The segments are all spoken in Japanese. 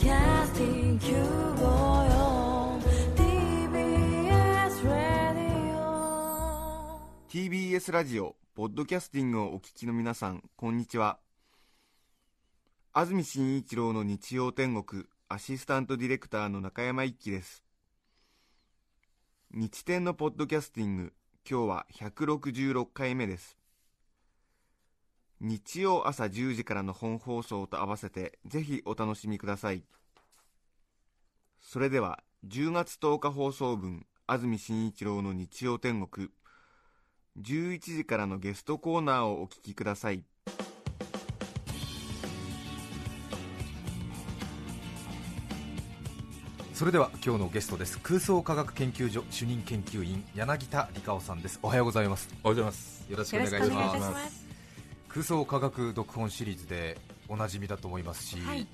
Podcasting 954 TBS Radio TBS ラジオポッドキャスティングをお聞きの皆さんこんにちは。安住紳一郎の日曜天国アシスタントディレクターの中山一輝です。日天のポッドキャスティング今日は166回目です。日曜朝10時からの本放送と合わせてぜひお楽しみください。それでは10月10日放送分安住紳一郎の日曜天国11時からのゲストコーナーをお聞きください。それでは今日のゲストです。空想科学研究所主任研究員柳田理香さんです。おはようございます。おはようございます。よろしくお願いします空想科学読本シリーズでおなじみだと思いますし、はい。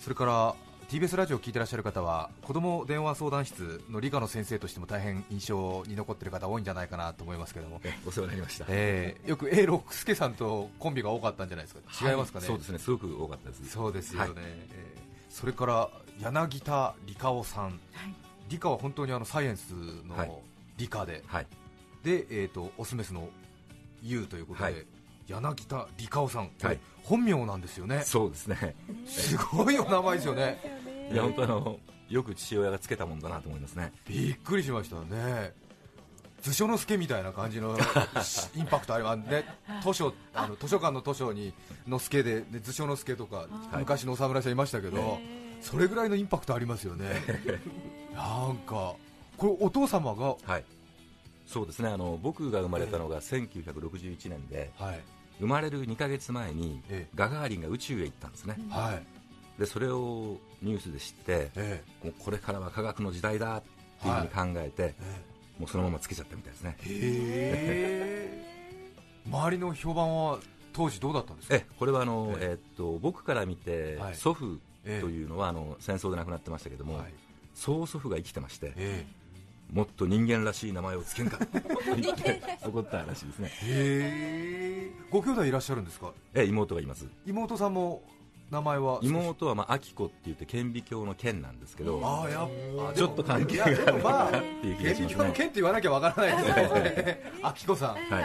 それから TBS ラジオを聞いてらっしゃる方は子ども電話相談室の理科の先生としても大変印象に残っている方多いんじゃないかなと思いますけども、えお世話になりました。えーよく A 六輔さんとコンビが多かったんじゃないですか。違いますかね、そうですね。すごく多かったです。そうですよね、はい。えーそれから柳田理香さん、はい。理科は本当にあのサイエンスはい。の理科で、はい。で、えー、とオスメスの U ということで、はい柳田理香さん、はい。本名なんですよね、そうですね。すごいお名前ですよね、いや本当あのよく父親がつけたもんだなと思いますね。びっくりしましたね、図書の助みたいな感じの インパクトありますね、図書あの図書館の図書にの助で、ね、図書の助とか、はい。昔のお侍さんいましたけど、それぐらいのインパクトありますよね、なんか、これ、お父様が、はい。そうですね。あの僕が生まれたのが1961年で、はい生まれる2ヶ月前にえガガーリンが宇宙へ行ったんですね。はい。でそれをニュースで知って、えもうこれからは科学の時代だっていうふうに考えて、えもうそのままつけちゃったみたいですね。へえ。周りの評判は当時どうだったんですか？えこれはあの、ええ。えっと僕から見て、はい。祖父とえ。えいうのは、あの戦争で亡くなってましたけども、はい。曽祖父が生きてまして、えもっと人間らしい名前をつけんか。と言って怒ったらしいですね。えへえご兄弟いらっしゃるんですか？え妹がいます。妹さんも名前は？妹はまあ明子って言って顕微鏡の剣なんですけどああやっぱ。ちょっと関係があるまあかなっていう気がします顕微鏡の剣って言わなきゃわからないですよね。あきこさんは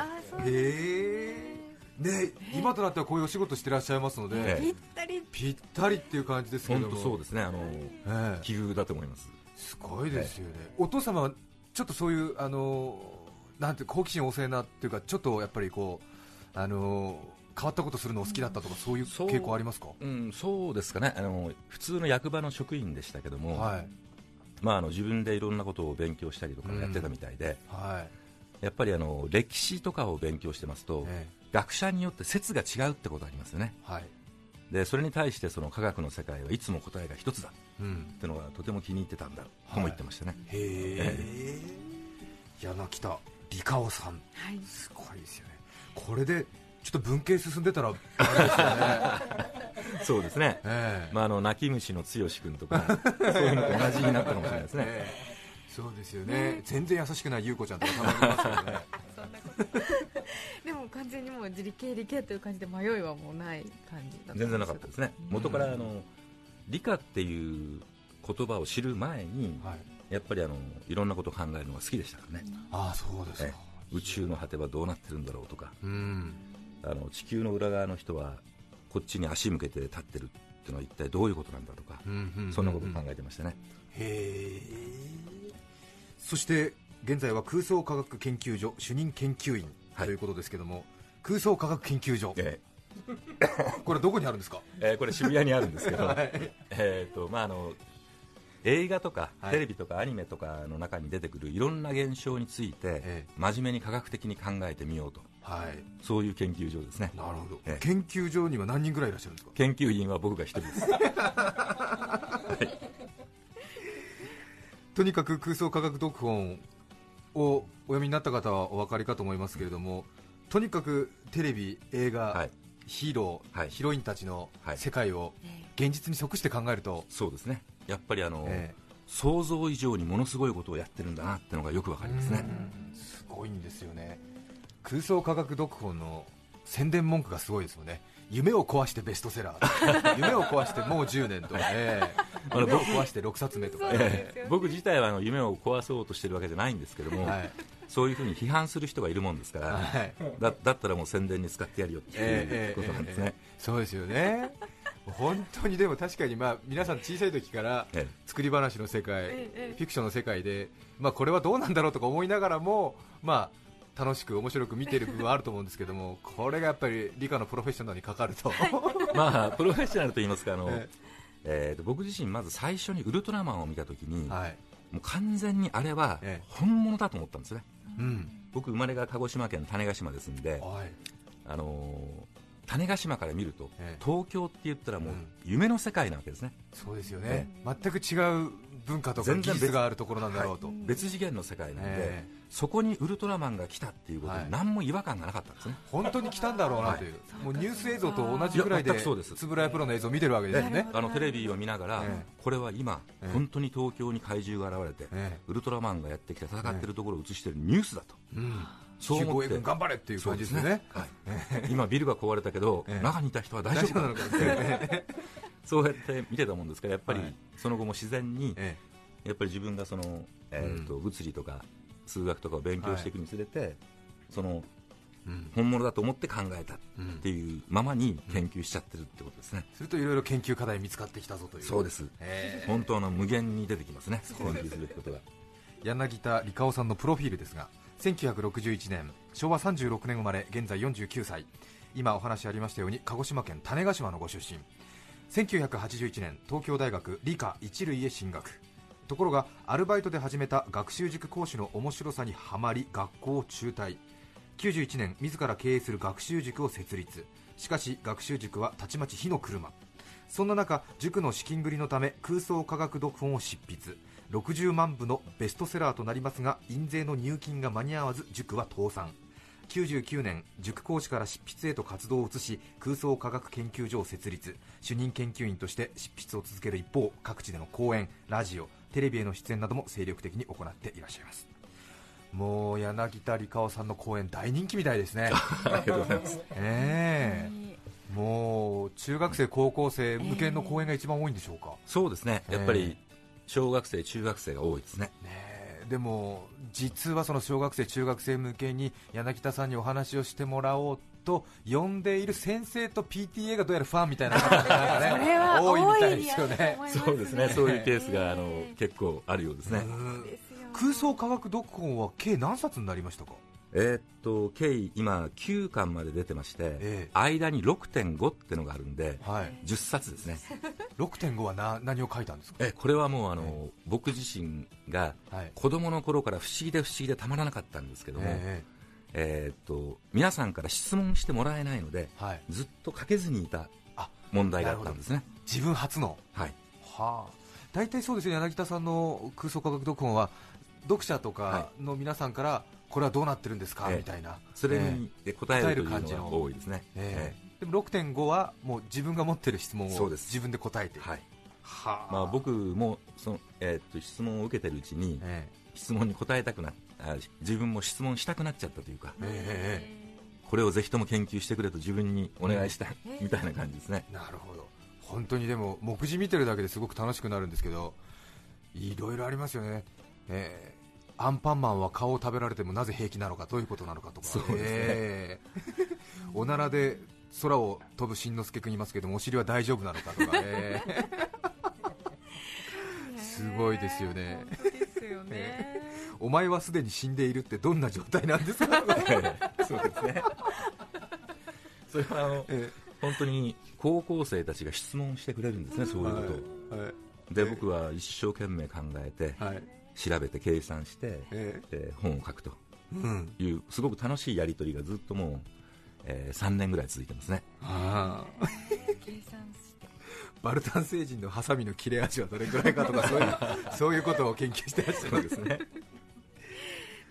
い。へえね今となってはこういうお仕事してらっしゃいますので、ええ。ぴったり。ぴったりっていう感じですけども。本当そうですね。あのええ。奇遇だと思いますすごいですよね、お父様はちょっとそういう、あのなんて好奇心旺盛なっていうか、ちょっとやっぱりこう、あの変わったことするのお好きだったとか、そういうそう。傾向ありますか、うんそうですかね。あの普通の役場の職員でしたけども、はい、まあ、あの自分でいろんなことを勉強したりとかやってたみたいで、はい、やっぱりあの歴史とかを勉強してますと、え学者によって説が違うってことありますよね。えはい、でそれに対してその科学の世界はいつも答えが一つだ。っうん、てのがとても気に入ってたんだ。とも言ってましたね、へえ、柳田理香夫さん、はい。すごいですよね、これでちょっと文系進んでたら、あれですよね、そうですね、ええ。まあ、あの泣き虫の剛君とかそういうのと同じになったかもしれないですね、ええ。そうですよね、全然優しくない優子ちゃんとかたまにいますよね。でも完全にもう自理系理系という感じで迷いはもうない感じだったん全然なかったですね、うん。元からあの理科っていう言葉を知る前に、はい。やっぱりあのいろんなことを考えるのが好きでしたからね、ああそうですか。ええ。宇宙の果てはどうなってるんだろうとか。うん。あの地球の裏側の人はこっちに足向けて立ってるっていうのは一体どういうことなんだとか、そんなことを考えてましたね、へえそして現在は空想科学研究所主任研究員はい。ということですけども、空想科学研究所え これどこにあるんですか？ええーこれ渋谷にあるんですけど、はい。えーとまあ、あの映画とかはい。テレビとかアニメとかの中に出てくるいろんな現象についてええ。真面目に科学的に考えてみようと。はい。そういう研究所ですね。なるほど、ええ。研究所には何人ぐらいいらっしゃるんですか？研究員は僕が一人です。とにかく空想科学読本をお読みになった方はお分かりかと思いますけれどもとにかくテレビ、映画、はい。ヒーロー、はい。ヒロインたちのはい。世界を現実に即して考えると、そうですね。やっぱりあの、え想像以上にものすごいことをやってるんだなってのがよくわかりますね。うん。すごいんですよね。空想科学読本の宣伝文句がすごいですよね夢を壊してベストセラー。夢を壊してもう10年とかね。夢を壊して6冊目とかね、ええ。僕自体はあの夢を壊そうとしてるわけじゃないんですけども、はい。そういうふうに批判する人がいるもんですから、はい。だだったらもう宣伝に使ってやるよっていうことなんですね、そうですよね。本当にでも確かにまあ皆さん小さい時からえ作り話の世界、ええ。フィクションの世界で、まあ、これはどうなんだろうとか思いながらも、まあ、楽しく面白く見てる部分はあると思うんですけども これがやっぱり理科のプロフェッショナルにかかると、まあプロフェッショナルと言いますかあの、ええ。ーと僕自身まず最初にウルトラマンを見た時に、はい。もう完全にあれはええ。本物だと思ったんですね。うん。僕生まれが鹿児島県種子島ですんで、はい。あのー種子島から見ると、ええ。東京って言ったらもううん。夢の世界なわけですね、そうですよね、全く違う文化とか全然別技術があるところなんだろうと、はい。別次元の世界なんで、えそこにウルトラマンが来たっていうことはい。に何も違和感がなかったんですね、本当に来たんだろうなという、もうニュース映像と同じぐらいで円谷プロの映像を見てるわけですね、あのテレビを見ながら、えこれは今、ええ本当に東京に怪獣が現れて、えウルトラマンがやってきて戦ってるところを映してるニュースだと、うん、そう思って。頑張れっていう感じですよね。はい、今、ビルが壊れたけど、ええ。中にいた人は大丈夫なのかですね。そうやって見てたもんですから、やっぱりはい。その後も自然に、えやっぱり自分がその、えーと物理とか数学とかを勉強していくにつれて、そのえうん。本物だと思って考えたっうんていうままに研究しちゃってるってことですね、するといろいろ研究課題見つかってきたぞという。そうです、ええ本当の無限に出てきますね、研究すべきことが。柳田理香夫さんのプロフィールですが1961年昭和36年生まれ現在49歳。今お話ありましたように鹿児島県種子島のご出身。1981年東京大学理科一類へ進学ところがアルバイトで始めた学習塾講師の面白さにはまり学校を中退。91年自ら経営する学習塾を設立。しかし学習塾はたちまち火の車。そんな中塾の資金繰りのため空想科学読本を執筆。60万部のベストセラーとなりますが印税の入金が間に合わず塾は倒産。99年塾講師から執筆へと活動を移し空想科学研究所を設立。主任研究員として執筆を続ける一方各地での講演ラジオテレビへの出演なども精力的に行っていらっしゃいます。もう柳田理香さんの講演大人気みたいですね。ありがとうございます。ええ。もう中学生高校生向けの講演が一番多いんでしょうか、そうですね、やっぱり小学生、中学生が多いですね。ねえ。でも実はその小学生中学生向けに柳田さんにお話をしてもらおうと呼んでいる先生と PTA がどうやらファンみたいな方 がね多いみたいですよね。そうですね、そういうケースがあの結構あるようですね。空想科学読本は計何冊になりましたか？えーっと、計今、9巻まで出てまして、ええ。間に6.5ってのがあるんで、はい。10冊ですね。6.5はな何を書いたんですか？えこれはもうあの、僕自身がはい。子供の頃から不思議で不思議でたまらなかったんですけども、ええーっと皆さんから質問してもらえないので、えはい。ずっと書けずにいたあ問題があったんですね。自分初の。はい、はあ。大体そうですね。柳田さんの空想科学読本は読者とかはの皆さんからこれはどうなってるんですか、ええ。みたいな。それえにで答える感じの。のが多いですね。ええ。でも6.5はもう自分が持ってる質問を自分で答えて。はい。はあ。まあ、僕もその、えーっと質問を受けてるうちに、え質問に答えたくなあ自分も質問したくなっちゃったというか、ええこれをぜひとも研究してくれと自分にお願いしたみたいな感じですね。えなるほど。本当にでも目次見てるだけですごく楽しくなるんですけどいろいろありますよね、ええ。アンパンマンは顔を食べられてもなぜ平気なのかどういうことなのかとか。そうですね。ええ。おならで空を飛ぶしんのすけ君いますけどもお尻は大丈夫なのかとか、ええ。すごいですよねですよね。お前はすでに死んでいるってどんな状態なんですか、そうですね。それはあのえ本当に高校生たちが質問してくれるんですね、そういうことを。はい。で、僕は一生懸命考えて、はい。調べて計算して、ええ。ー本を書くと。うん。いう、すごく楽しいやり取りがずっともう、え3年ぐらい続いてますね。ああ。計算バルタン星人のハサミの切れ味はどれくらいかとかそういう そういうことを研究してらっしゃるんですね。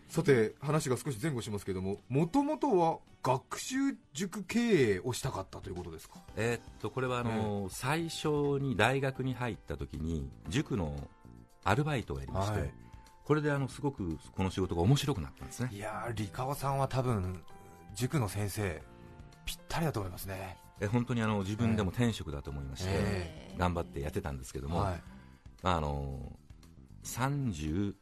さて話が少し前後しますけどももともとは学習塾経営をしたかったということですか？えーっとこれはあの、最初に大学に入った時に塾のアルバイトをやりまして、はい。これであのすごくこの仕事が面白くなったんですね。いやー理川さんは多分塾の先生ぴったりだと思いますねえ本当にあの自分でも天職だと思いまして、え頑張ってやってたんですけども、はい。まあ、あの30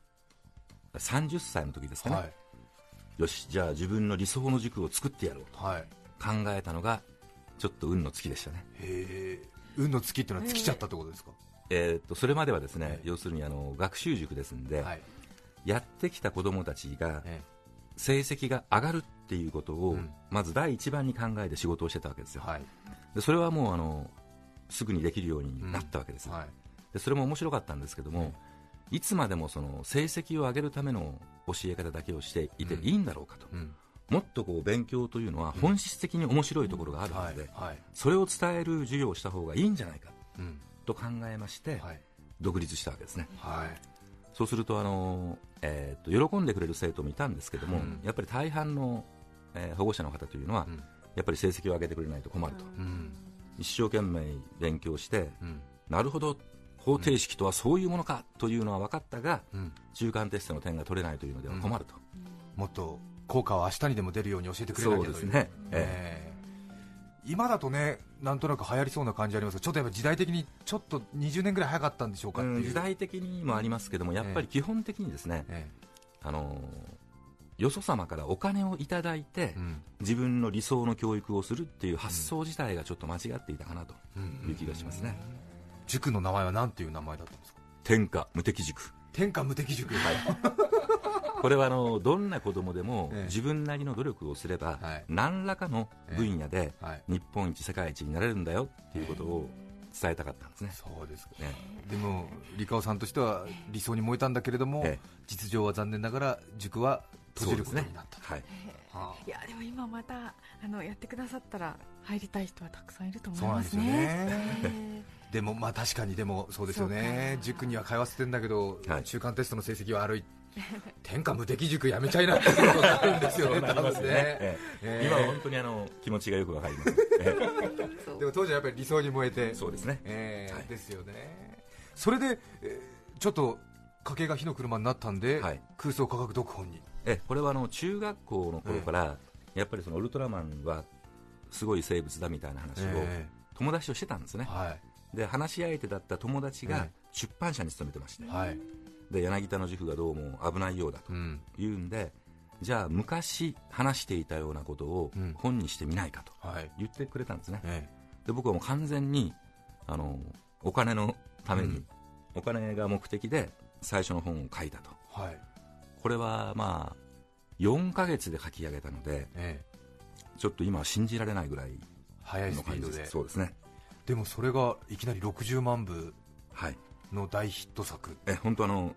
30歳の時ですかね、はい。よしじゃあ自分の理想の軸を作ってやろうとはい。考えたのがちょっと運の月でしたね、へえ。運の月っていうのは尽きちゃったってことですか、えーっとそれまではですね、ええ。要するにあの学習塾ですんで、はい。やってきた子どもたちがえ成績が上がるっていうことを、うん。まず第一番に考えて仕事をしてたわけですよ、えはい。でそれはもうあのすぐにできるようになったわけですよ、はい。でそれも面白かったんですけども、いつまでもその成績を上げるための教え方だけをしていてうん。いいんだろうかと、うん。もっとこう勉強というのは本質的に面白いところがあるはい。ので、はい。それを伝える授業をした方がいいんじゃないかうん。と考えまして、はい。独立したわけですね。はい。そうするとあの、えーっと喜んでくれる生徒もいたんですけども、うん。やっぱり大半の、えー保護者の方というのは、うん。やっぱり成績を上げてくれないと困ると、うん。一生懸命勉強して、うん。なるほど方程式とはそういうものかというのは分かったが、うん。中間テストの点が取れないというのでは困ると、もっと効果は明日にでも出るように教えてくれなきゃという。そうですね、えええ。今だとねなんとなく流行りそうな感じありますがちょっとやっぱ時代的にちょっと20年ぐらい早かったんでしょうえか時代的にもありますけどもやっぱり基本的にですね、えあのよそ様からお金をいただいて、えうん。自分の理想の教育をするっていう発想自体がちょっと間違っていたかなという気がしますね、塾の名前は何ていう名前だったんですか？天下無敵塾。天下無敵塾。これはあのどんな子供でもええ。自分なりの努力をすれば、はい。何らかの分野ではい。日本一世界一になれるんだよっていうことを伝えたかったんですね、そうですか。ねでもリカオさんとしては理想に燃えたんだけれども、ええ。実情は残念ながら塾は閉じることになった、はい、はあ。いやでも今またあのやってくださったら入りたい人はたくさんいると思いますね。ね。でもまあ確かにでもそうですよね。塾には通わせてんだけど、はい。中間テストの成績は悪い。天下無敵塾やめちゃいなっていうことがあるんですよね。今は本当にあの気持ちがよくわかります、でも当時はやっぱり理想に燃えて。えそうですね。ええ。はい。ですよね。それで、えーちょっと家計が火の車になったんで、はい。空想科学読本にえこれはあの中学校の頃から、やっぱりそのウルトラマンはすごい生物だみたいな話をえ友達としてたんですね、はい。で話し相手だった友達がえ出版社に勤めてまして、はい。で柳田の塾がどうも危ないようだとうん。いうんでじゃあ昔話していたようなことをうん。本にしてみないかとはい。言ってくれたんですね、えで僕はもう完全にあのお金のために、うん。お金が目的で最初の本を書いたと。えはいこれはまあ4ヶ月で書き上げたのでええ。ちょっと今は信じられないぐらいの感じでスピードで。す。そうですね。でもそれがいきなり60万部はい。の大ヒット作、え本当あの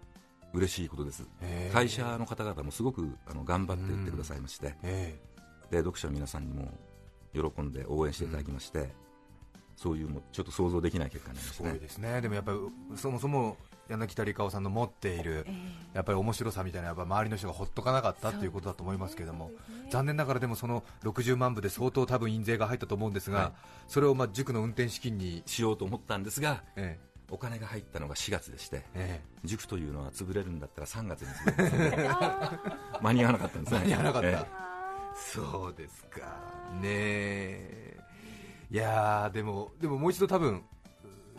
嬉しいことです。ええ。会社の方々もすごくあの頑張って売ってくださいまして、えで読者の皆さんにも喜んで応援していただきまして、そういうもうちょっと想像できない結果になりえますしたね。ごいですね。でもやっぱりそもそも柳田理香さんの持っているえやっぱり面白さみたいなやっぱ周りの人がほっとかなかったっていうことだと思いますけども残念ながらでもその60万部で相当多分印税が入ったと思うんですが、はい。それをまあ塾の運転資金に、しようと思ったんですがえお金が入ったのが4月でしてええ。塾というのは潰れるんだったら3月に潰れますので 間に合わなかったんですね。間に合わなかった、ええ。そうですかね。えいやーでもでももう一度多分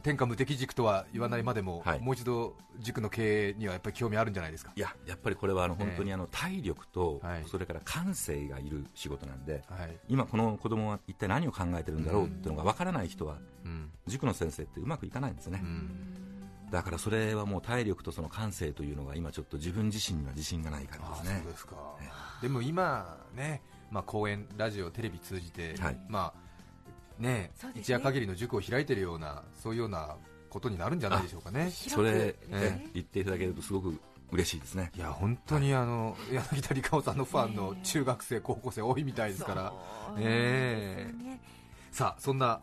天下無敵塾とは言わないまでも、はい。もう一度塾の経営にはやっぱり興味あるんじゃないですか？いややっぱりこれはあの本当にあの体力とはい。それから感性がいる仕事なんではい、今この子供は一体何を考えてるんだろうっていうのが分からない人はうん。塾の先生ってうまくいかないんですね。うん。だからそれはもう体力とその感性というのが今ちょっと自分自身には自信がない感あじですね。ですか、でも今ね、まあ、講演、ラジオ、テレビ通じて、はい。まあね一夜限りの塾を開いてるようなそういうようなことになるんじゃないでしょうかね。それ、広くえ言っていただけるとすごく嬉しいですね。いや本当にあの、柳田理香さんのファンの中学生、高校生多いみたいですから、え。ね。さあそんな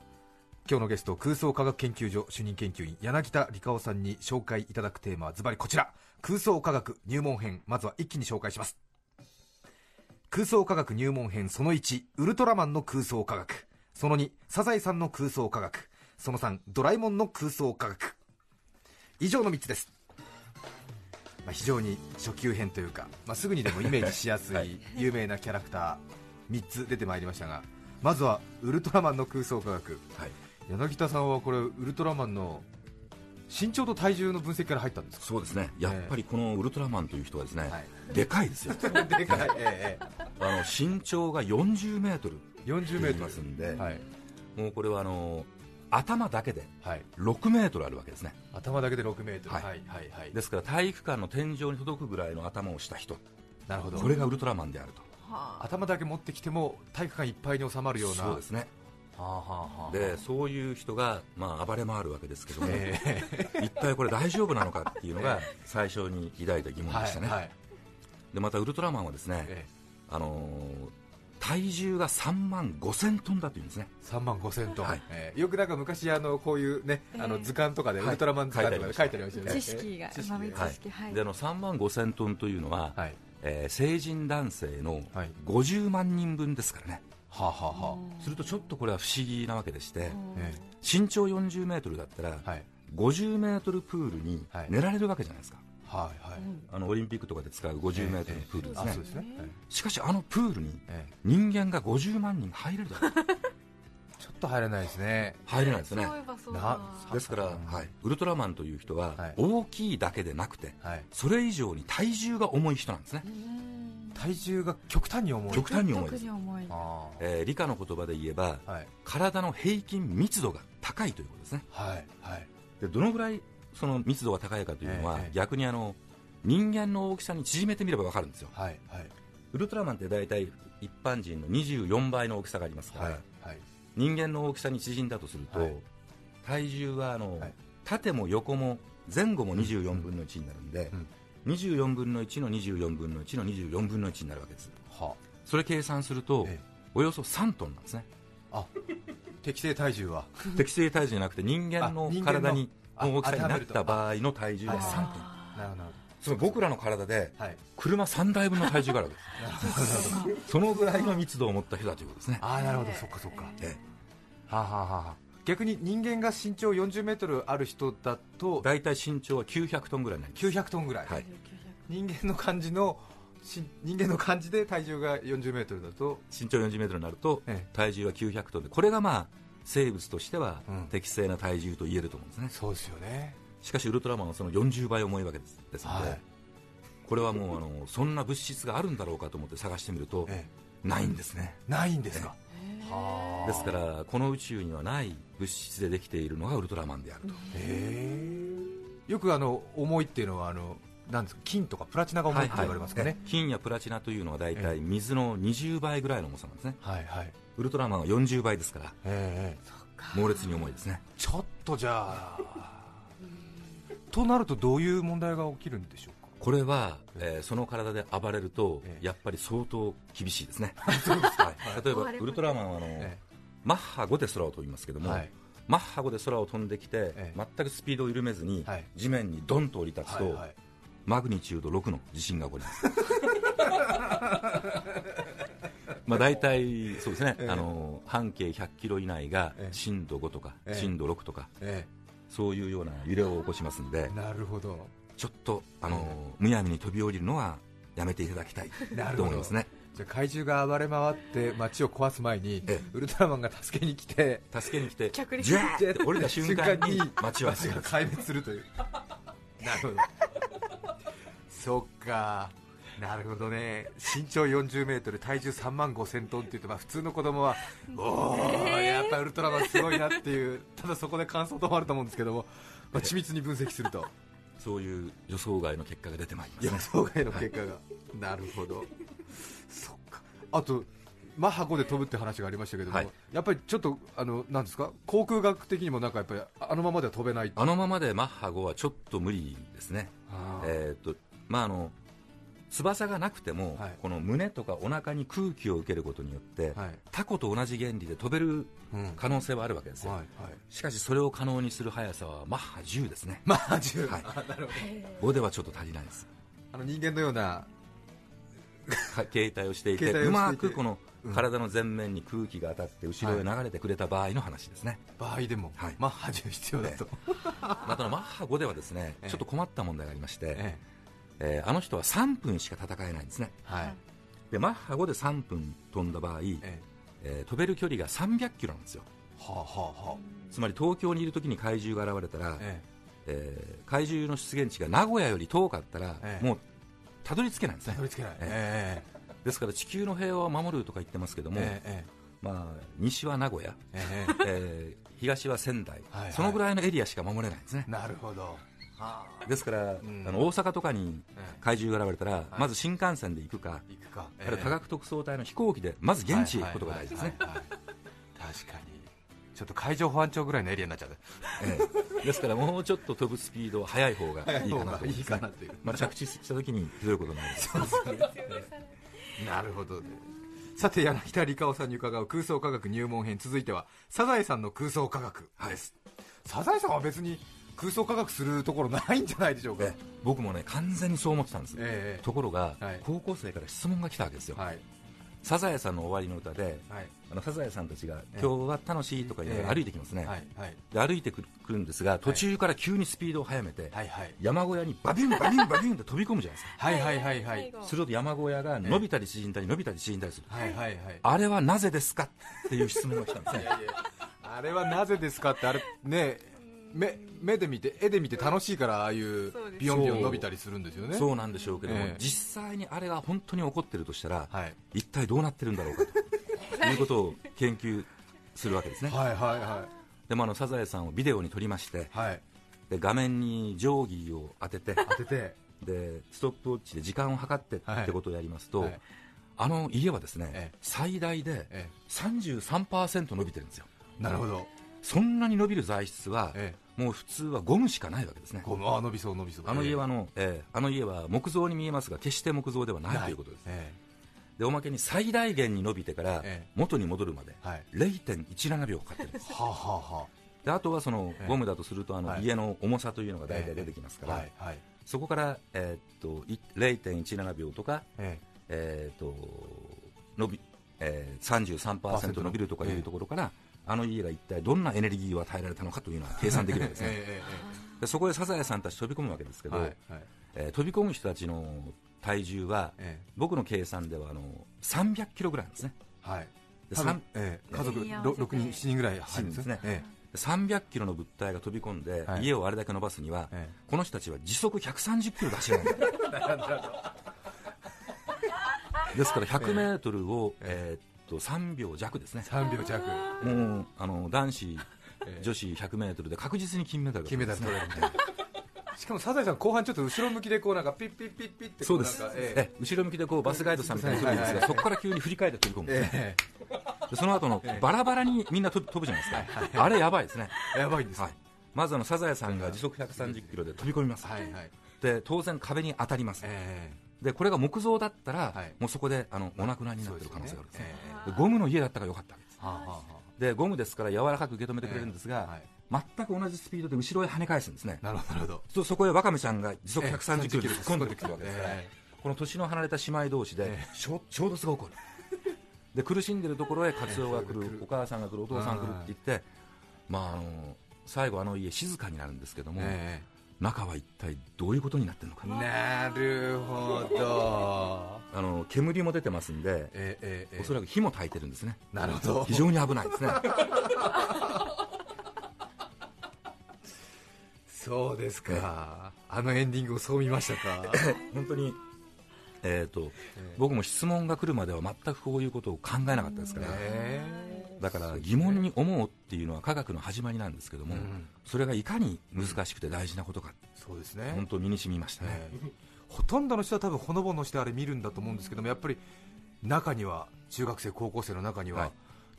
今日のゲスト空想科学研究所主任研究員柳田理香さんに紹介いただくテーマはズバリこちら。空想科学入門編まずは一気に紹介します。空想科学入門編その1ウルトラマンの空想科学その2サザエさんの空想科学。その3ドラえもんの空想科学。以上の3つです、まあ、非常に初級編というか、まあ、すぐにでもイメージしやすはい。有名なキャラクター3つ出てまいりましたがまずはウルトラマンの空想科学。はい、柳田さんはこれウルトラマンの身長と体重の分析から入ったんですか？そうですね。やっぱりこのウルトラマンという人はですね、はい。でかいですよ。でかい、えあの身長が40メートル。え、40メートル。ますんで、はい。もうこれはあの頭だけではい、6メートルあるわけですね。頭だけで6メートル、は、はいいはいはい。ですから体育館の天井に届くぐらいの頭をした人。なるほど。これがウルトラマンであると。はあ。頭だけ持ってきても体育館いっぱいに収まるような。そうですね。はあはあはあでそういう人が、まあ、暴れ回るわけですけども、え 一体これ大丈夫なのかっていうのが最初に抱いた疑え問でしたね、はいはい。でまたウルトラマンはですね、え。あのー体重が3万5000トンだというんですね。え3万5000トン、はい。ええよくなんか昔あのこういうね、あのええ図鑑とかで、はい。ウルトラマン図鑑とかで書書いいてありましたよね。知識が知識はい。であの3万5000トンというのは、はい。えー成人男性のはい。50万人分ですからね、はあ、はあはするとちょっとこれは不思議なわけでして、身長40メートルだったら、えはい。50メートルプールにはい。寝られるわけじゃないですか、はいはい、あのオリンピックとかで使う50メートルのプールですね、あそうですね、えしかしあのプールにええ。人間が50万人入れるだろうえちょっと入れないですね。入れないですね。そういえばそうだ。なですから、うん。はい、ウルトラマンという人ははい。大きいだけでなくてはい。それ以上に体重が重い人なんですね。うん。体重が極端に重い。極端に重いです、特に重い。あえー理科の言葉で言えばあはい。体の平均密度が高いということですね。はいはい。でどのぐらいその密度が高いかというのは、ええ逆にあの人間の大きさに縮めてみれば分かるんですよ。はいはい。ウルトラマンって大体一般人の24倍の大きさがありますから、はいはい。人間の大きさに縮んだとすると、はい。体重はあの、はい。縦も横も前後も24分の1になるんで、24分の1の24分の1の24分の1になるわけです。はそれ計算すると、ええ。およそ3トンなんですね。あ適正体重は？適正体重じゃなくて人間の体にあの大きさになった場合の体重がはい3トンなるほどつまり僕らの体ではい。車3台分の体重があるわけです。そのぐらいの密度を持った人だということですね、ああなるほど。そっかそっか。えはあ、はあはあ、逆に人間が身長40メートルある人だとえ、大体身長は900トンぐらいになります。900トンぐらい、はい。人間の感じのし人間の感じで体重が40メートルだと。身長40メートルになるとええ。体重は900トンで。これがまあ生物としてはうん。適正な体重と言えると思うんですね、そうですよね。しかしウルトラマンはその40倍重いわけです。ですので、はい。これはもうあのそんな物質があるんだろうかと思って探してみると、えないんですね。えないんですか、はあ。ですからこの宇宙にはない物質でできているのがウルトラマンであると、へえ。よくあの重いっていうのはあのなんですか金とかプラチナが重いって言われますかね、金やプラチナというのは大え体水の20倍ぐらいの重さなんですね。はいはいウルトラマンは40倍ですからええ猛烈に重いですね。ちょっとじゃあとなるとどういう問題が起きるんでしょうか？これは、えーその体で暴れると、ええ。やっぱり相当厳しいですね、はい、例えばウルトラマンはあの、えマッハ5で空を飛びますけども、はい。マッハ5で空を飛んできて、ええ。全くスピードを緩めずに、はい。地面にドンと降り立つと、はいはい。マグニチュード6の地震が起こります まあ大体そうですね、ええ。あの半径100キロ以内がええ。震度5とか、ええ。震度6とかえそういうような揺れを起こしますんでえなるほど。ちょっとあの、むやみに飛び降りるのはやめていただきたい。なるほど。と思いますね。じゃあ怪獣が暴れ回って街を壊す前にええ。ウルトラマンが助けに来て助けに来て脚力ジャーって降りた 瞬間に街は街が壊滅するという。なるほど。そっかなるほどね。身長40メートル体重3万5千トンって言って、まあ、普通の子供は おーやっぱウルトラマンすごいなっていうただそこで感想ともあると思うんですけども、まあ、緻密に分析すると。そういう予想外の結果が出てまいり予ます、想外の結果が、なるほど。そっか。あとマッハ5で飛ぶって話がありましたけども、はい。やっぱりちょっとあのなんですか？航空学的にもなんかやっぱりあのままでは飛べない？あのままでマッハ5はちょっと無理ですね。えーっとまああの翼がなくても、はい。この胸とかお腹に空気を受けることによって、はい。タコと同じ原理で飛べるうん。可能性はあるわけですよ、はいはい。しかしそれを可能にする速さはマッハ10ですね。マッハ10、はい。あなるほど。5ではちょっと足りないです。あの人間のような か携帯をしていて。うまくこのうん。体の前面に空気が当たって後ろへ流れてくれた場合の話ですね、場合でも、はい。マッハ10必要だと、またマッハ5ではですね ええ。ちょっと困った問題がありまして、ええーあの人は3分しか戦えないんですね。えはい。でマッハ5で3分飛んだ場合、ええ。ー飛べる距離が300キロなんですよ。はあはあはあ。つまり東京にいる時に怪獣が現れたら、ええ。ー怪獣の出現地が名古屋より遠かったら、ええ。もうたどり着けないんですね。えたどり着けない。ええ。ですから地球の平和を守るとか言ってますけども、えええまあ、西は名古屋、ええ。ええー東は仙台、はいはい。そのぐらいのエリアしか守れないんですね。なるほど。はあですから、ん。あの大阪とかにええ。怪獣が現れたら、まず新幹線で行くか、行くか。あるいは科学特捜隊の飛行機でまず現地へ行くことが大事ですね、はいはい。はいはい確かに。ちょっと海上保安庁ぐらいのエリアになっちゃうええ。ですからもうちょっと飛ぶスピードは速い方がいいかなと思い いいかなというまあ、着地した時にひどいことになります。なるほどね。さて柳田理香さんに伺う空想科学入門編。続いてはサザエさんの空想科学です、サザエさんは別に空想科学するところないんじゃないでしょうか。ええ僕もね完全にそう思ってたんです、ええところが、はい。高校生から質問が来たわけですよ、はい。サザエさんの終わりの歌ではい。あのサザエさんたちがええ。今日は楽しいとか言いながら歩いてきますね、はいはい。で歩いてくるくるんですが途中から急にスピードを速めて、はいはい。山小屋にバビュンバビュンバビュンって飛び込むじゃないですか。はいはいはいはい。すると山小屋が伸びたり縮んだり伸びたり縮んだりする、はいはいはい。あれはなぜですかっていう質問が来たんですね。あれはなぜですかってあれね目目で見て絵で見て楽しいからああいうビヨンビヨン伸びたりするんですよね。そう。なんでしょうけども、ええ。実際にあれが本当に起こってるとしたら、はい。一体どうなってるんだろうかと。いうことを研究するわけですね、はいはいはでもあのサザエさんをビデオに撮りましていはい。で画面に定規を当てて当てて。でストップウォッチで時間を計ってはいってことをやりますと、はい。あの家はですね、ええ。最大でえ33%伸びてるんですよ。えなるほどそんなに伸びる材質は、えもう普通はゴムしかないわけですね。ゴムあ伸びそう伸びそう。あの家はあの、えーあの家は木造に見えますが決して木造ではないということです。えでおまけに最大限に伸びてからええ。元に戻るまでえはい。0.17秒かかってるんです。はあはあはであとはそのええ。ゴムだとするとあのはい。家の重さというのが大体出てきますから、そこから、えーっとい0.17秒とか、ええ。ーっと伸びえー、33%伸びるとかいうところから、あの家が一体どんなエネルギーを与えられたのかというのは計算できるわけですね、えでそこでサザエさんたち飛び込むわけですけど、えはいはい。えー飛び込む人たちの体重は、え僕の計算ではあの300キロぐらいなんですね。えはい。で多分三ええ家族全員合わせて。6人7人ぐらい入るんですね。そうですえ300キロの物体が飛び込んで、はい。家をあれだけ伸ばすには、ええ。この人たちは時速130キロ出しない ですから100メートルを、えーっと3秒弱ですね。え3秒弱。もうあの男子、ええ。女子100メートルで確実に金メダルが金メダル取れるみたいな。しかもサザエさん後半ちょっと後ろ向きでこうなんかピッピッピッピッってこそうです、ええ。後ろ向きでこうバスガイドさんみたいに来るんですが、そこから急に振り返って飛び込むえ。でその後のバラバラにみんな飛ぶじゃないですか、あれやばいですね、えやばいんですはい、まずあのサザエさんが時速130キロで飛び込みます、はいはい。で当然壁に当たります、えでこれが木造だったら、はい。もうそこであのお亡くなりえになってる可能性があるんですね。えでゴムの家だったからよかったわけです。えはあはでゴムですから柔らかく受け止めてくれるんですが、えはい。全く同じスピードで後ろへ跳ね返すんですね。なるほどそうそこへワカメちゃんが時速130キロで突っ込んでくるわけですから、えこの年の離れた姉妹同士でえ衝衝突が起こる。で苦しんでるところへカツオが来るお母さんが来るお父さんが来るって言ってまああの最後あの家静かになるんですけども、え中は一体どういうことになってるのかえなるほど。あの煙も出てますんで、えええええ。おそらく火も焚いてるんですね。なるほど。非常に危ないですね。そうですか。あのエンディングをそう見ましたか？本当にえーと僕も質問が来るまでは全くこういうことを考えなかったですから、えだから疑問に思うっていうのは科学の始まりなんですけども、うん。それがいかに難しくて大事なことか。そうですね。本当身に染みましたね、ええほとんどの人は多分ほのぼのしてあれ見るんだと思うんですけどもやっぱり中には中学生高校生の中には、はい。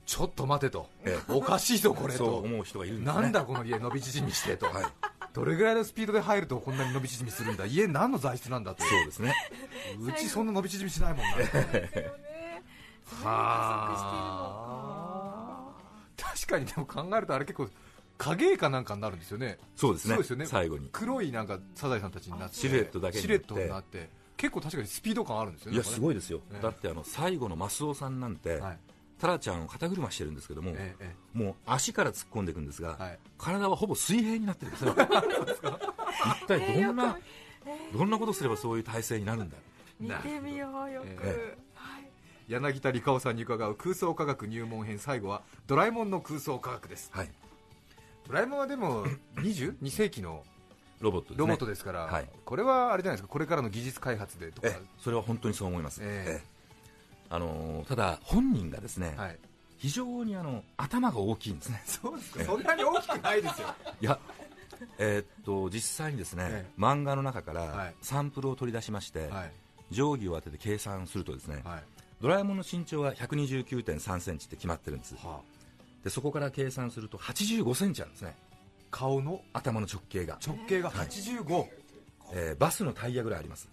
ちょっと待てと、え。おかしいぞこれと。そう思う人がいるんですね。なんだこの家伸び縮みしてと、はいどれぐらいのスピードで入るとこんなに伸び縮みするんだ？家何の材質なんだとそうですね。うちそんな伸び縮みしないもんなはあ。確かにでも考えるとあれ結構影絵かなんかになるんですよね。そうですね。そうですよね。最後に。黒いなんかサザエさんたちになって。シルエットだけになって。シルエットになって。結構確かにスピード感あるんですよねいやすごいですよ、ええだってあの最後のマスオさんなんて、はいタラちゃんを肩車してるんですけども、えええもう足から突っ込んでいくんですが、はい。体はほぼ水平になってるんですよ。一体どんな、どんなことすればそういう体勢になるんだ？見てみようよく、えはい。柳田理香さんに伺う空想科学入門編最後はドラえもんの空想科学です。はい。ドラえもんはでも 22世紀のロボットですね。ロボットですから、はい。これはあれじゃないですか？これからの技術開発でとか。えそれは本当にそう思います、ええ。ええあのーただ本人がですね、はい。非常にあの頭が大きいんですね。そうですか。そんなに大きくないですよ。いやえーっと実際にですね、え漫画の中かはらい。サンプルを取り出しまして、はい。定規を当てて計算するとですね、はい。ドラえもんの身長は129.3センチって決まってるんです。はあ。でそこから計算すると85センチあるんですね。顔の？頭の直径が、直径が85、えーバスのタイヤぐらいあります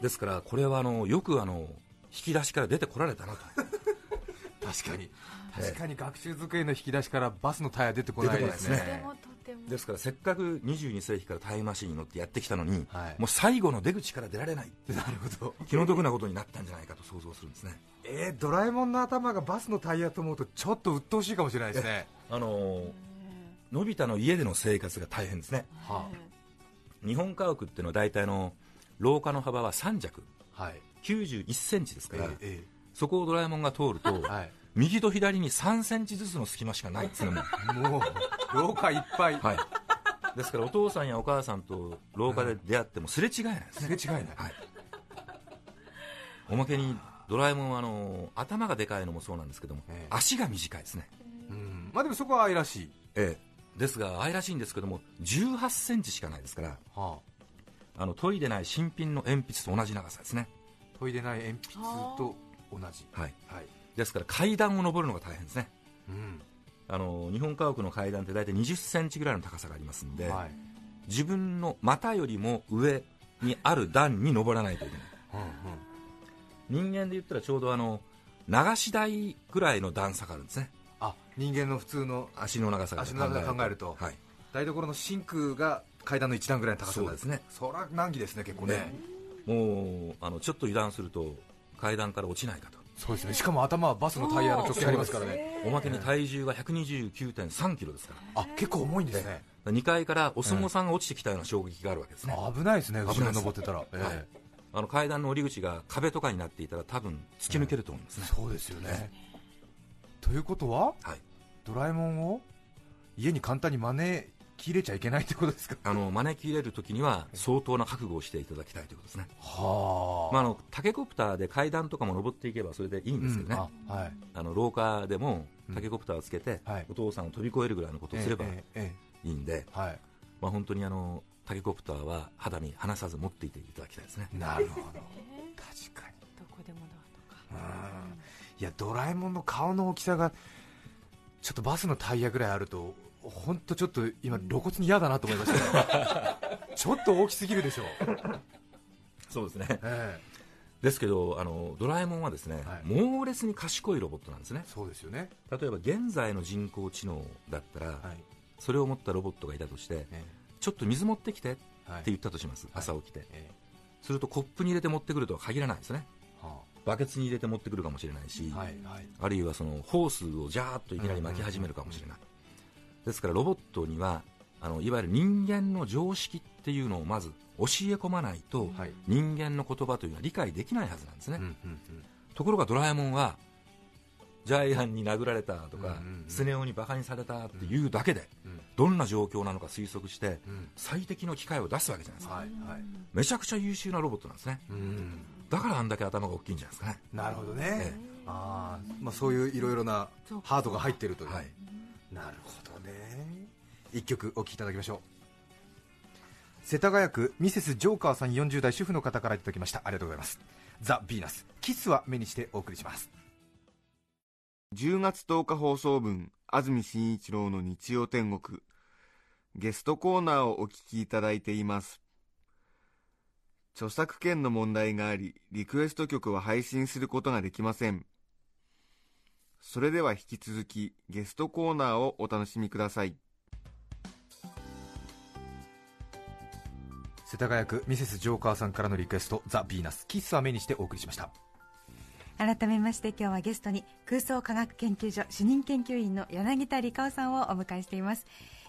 ですからこれはあのよくあの引き出しから出てこられたなと。確かに。確かに学習机の引き出しからバスのタイヤ出てこないですね。出てこないとてもとても。ですからせっかく22世紀からタイムマシンに乗ってやってきたのに、はい。もう最後の出口から出られないなるほど。気の毒なことになったんじゃないかと想像するんですね。えー、ドラえもんの頭がバスのタイヤと思うとちょっと鬱陶しいかもしれないですね。あのーのび太の家での生活が大変ですね。は日本家屋っていうのは大体の廊下の幅は3尺。あはい。91センチですから、えそこをドラえもんが通ると、え はい。右と左に3センチずつの隙間しかない。ですねもうもう廊下いっぱい、はい。ですからお父さんやお母さんと廊下で出会ってもすれ違いないですね、すれ違いない、はい、おまけにドラえもんはあの頭がでかいのもそうなんですけども、ええ。足が短いですね、うん。まあでもそこは愛らしい、ええ、ですが愛らしいんですけども18センチしかないですから。はあの研いでない新品の鉛筆と同じ長さですね、あ、研いでない鉛筆と同じ。はい、はい、ですから階段を上るのが大変ですね。うん。あの日本家屋の階段って大体20センチぐらいの高さがありますんで、はい。自分の股よりも上にある段に登らないといけない。うんうん、人間で言ったらちょうどあの流し台ぐらいの段差があるんですね。あ人間の普通の足の長さから足の長さ考えると。はい、台所のシンクが階段の一段ぐらいの高さそうですね。そら難儀ですね結構ね。ねもうあのちょっと油断すると階段から落ちないかと。そうですね。しかも頭はバスのタイヤの直径ありますからね。おまけに体重が129.3キロですかあ結構重いんですね。ら2階からお相撲さんが落ちてきたような衝撃があるわけですね、危ないですね後ろ危ないです。登ってたら、ええ。はいあの階段の降り口が壁とかになっていたら多分突き抜けると思います。ね、そうですよね。ということははい、ドラえもんを家に簡単に招き入れちゃいけないってことですか？あの招き入れるときには相当な覚悟をしていただきたいということですね、はまあ、あのタケコプターで階段とかも登っていけばそれでいいんですけどね、あはい。あの廊下でもうん。タケコプターをつけて、はい。お父さんを飛び越えるぐらいのことをすればえええいいんで、えはい。まあ、本当にあのタケコプターは肌身離さず持っていていただきたいですね。なるほど。確かに。どこでもドアとか。うん。いやドラえもんの顔の大きさがちょっとバスのタイヤぐらいあると本当ちょっと今露骨に嫌だなと思いました。ね ちょっと大きすぎるでしょう、そうですね。えですけどあのドラえもんはですね、はい。猛烈に賢いロボットなんですね。えそうですよね、例えば現在の人工知能だったら、はい。それを持ったロボットがいたとしてえちょっと水持ってきてって言ったとします、朝起きて。えするとコップに入れて持ってくるとは限らないですね。えはバケツに入れて持ってくるかもしれないし、あはいはい。あるいはそのホースをジャーッといきなり巻き始めるかもしれない、ですからロボットにはあのいわゆる人間の常識っていうのをまず教え込まないと、はい。人間の言葉というのは理解できないはずなんですね、うんうんうん。ところがドラえもんはジャイアンに殴られたとか、うんうんうん。スネ夫にバカにされたっていうだけで、うんどんな状況なのか推測して、うん。最適の機会を出すわけじゃないですか、はいはい。めちゃくちゃ優秀なロボットなんですね。うんだからあんだけ頭が大きいんじゃないですかね。なるほどね、えあーまあ、そういういろいろなハードが入ってるという、はい。なるほどね。一曲お聴きいただきましょう。世田谷区ミセスジョーカーさん40代主婦の方からいただきました。ありがとうございます。ザ・ヴィーナスキスは目にしてお送りします。10月10日放送分安住紳一郎の日曜天国。ゲストコーナーをお聞きいただいています。著作権の問題がありリクエスト曲は配信することができません。それでは引き続きゲストコーナーをお楽しみください。世田谷区ミセスジョーカーさんからのリクエストザ・ヴィーナスキスは目にしてお送りしました。改めまして今日はゲストに空想科学研究所主任研究員の柳田理香さんをお迎えしています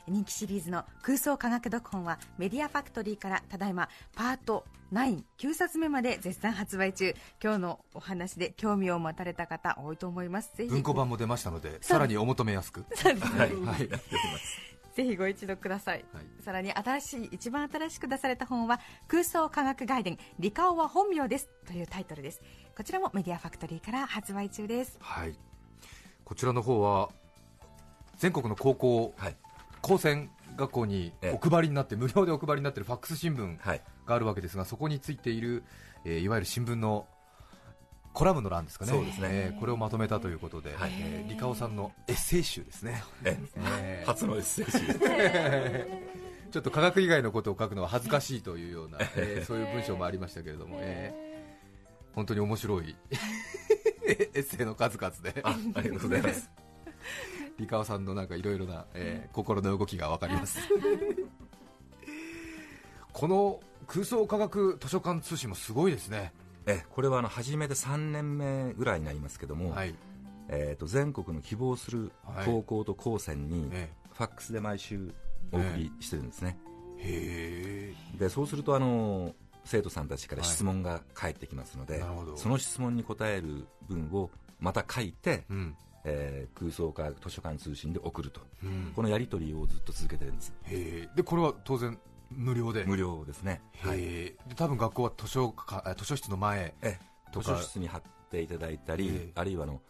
人気シリーズの空想科学読本はメディアファクトリーからただいまパート99冊目まで絶賛発売中。今日のお話で興味を持たれた方多いと思います。ぜひ文庫版も出ましたのでさらにお求めやすく。そうです。ねはい、はい。ぜひご一読ください、はい。さらに新しい一番新しく出された本は空想科学外伝理科王は本名です。というタイトルです。こちらもメディアファクトリーから発売中です。はい。こちらの方は全国の高校はい高専学校にええお配りになって無料でお配りになっているファックス新聞はい。があるわけですがそこについている、えーいわゆる新聞のコラムの欄ですかね。そうですね。えーこれをまとめたということで、はい。えーリカオさんのエッセイ集ですね、え。えー。初のエッセイ集。ちょっと科学以外のことを書くのは恥ずかしいというような、えーそういう文章もありましたけれども、えー。本当に面白い エッセイの数々で。あありがとうございますリカオさんのなんかいろいろな、えー心の動きが分かります。この空想科学図書館通信もすごいですね、えこれはあの初めて3年目ぐらいになりますけども、はい。えー、と全国の希望する高校と高専にえファックスで毎週お送りしてるんですね、へえ。でそうするとあの生徒さんたちから質問が返ってきますので、なるほど。その質問に答える文をまた書いて、うんえー空想科学図書館通信で送ると、うん。このやり取りをずっと続けてるんです。でこれは当然無料で？無料ですね、はい。で多分学校は図書館あ図書室の前えとか。図書室に貼っていただいたり、ええ。あるいはあの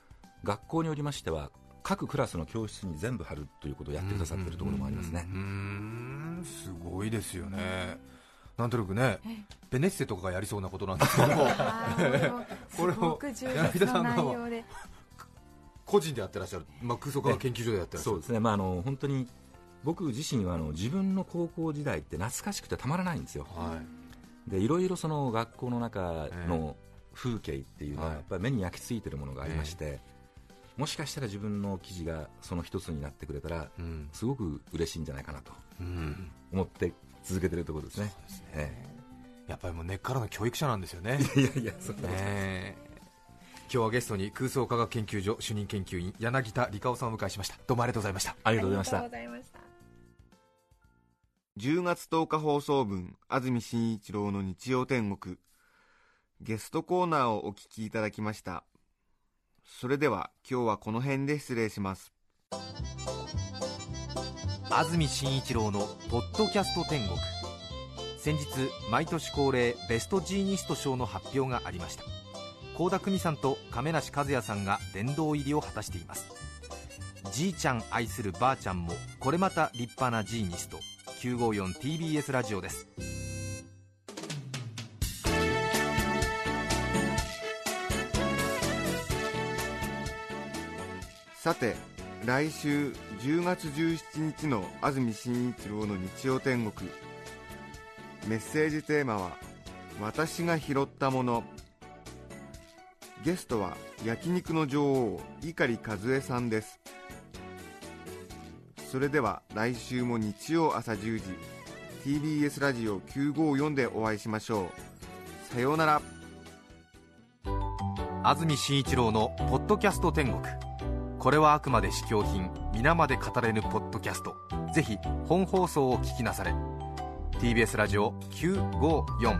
学校によりましては各クラスの教室に全部貼るということをやってくださっているところもありますね、うーん。すごいですよね。なんとなくねベネッセとかがやりそうなことなんですけど これを柳田さんが内容で個人でやってらっしゃる、まあ、空想科学研究所でやってらっしゃる。そうですね、まあ、あの本当に僕自身はあの自分の高校時代って懐かしくてたまらないんですよ。はい。でいろいろその学校の中の風景っていうのははい。やっぱり目に焼き付いてるものがありまして、もしかしたら自分の記事がその一つになってくれたらうん。すごく嬉しいんじゃないかなとうん。思って続けてるところですね。えやっぱりもう根っからの教育者なんですよね。えいやいやそんなことないねえ今日はゲストに空想科学研究所主任研究員柳田理香夫さんをお迎えしました。どうもありがとうございました。ありがとうございました。ありがとうございました。10月10日放送分安住紳一郎の日曜天国。ゲストコーナーをお聞きいただきました。それでは今日はこの辺で失礼します。安住紳一郎のポッドキャスト天国。先日毎年恒例ベストジーニスト賞の発表がありました倖田來未さんと亀梨和也さんが殿堂入りを果たしています。じいちゃん愛するばあちゃんもこれまた立派なジーニスト。954TBS ラジオです。さて来週10月17日の安住紳一郎の日曜天国。メッセージテーマは「私が拾ったもの」ゲストは焼肉の女王碇和恵さんです。それでは来週も日曜朝10時 TBS ラジオ954でお会いしましょう。さようなら。安住紳一郎の「ポッドキャスト天国」これはあくまで試供品皆まで語れぬポッドキャスト。ぜひ本放送を聞きなされ。TBS ラジオ954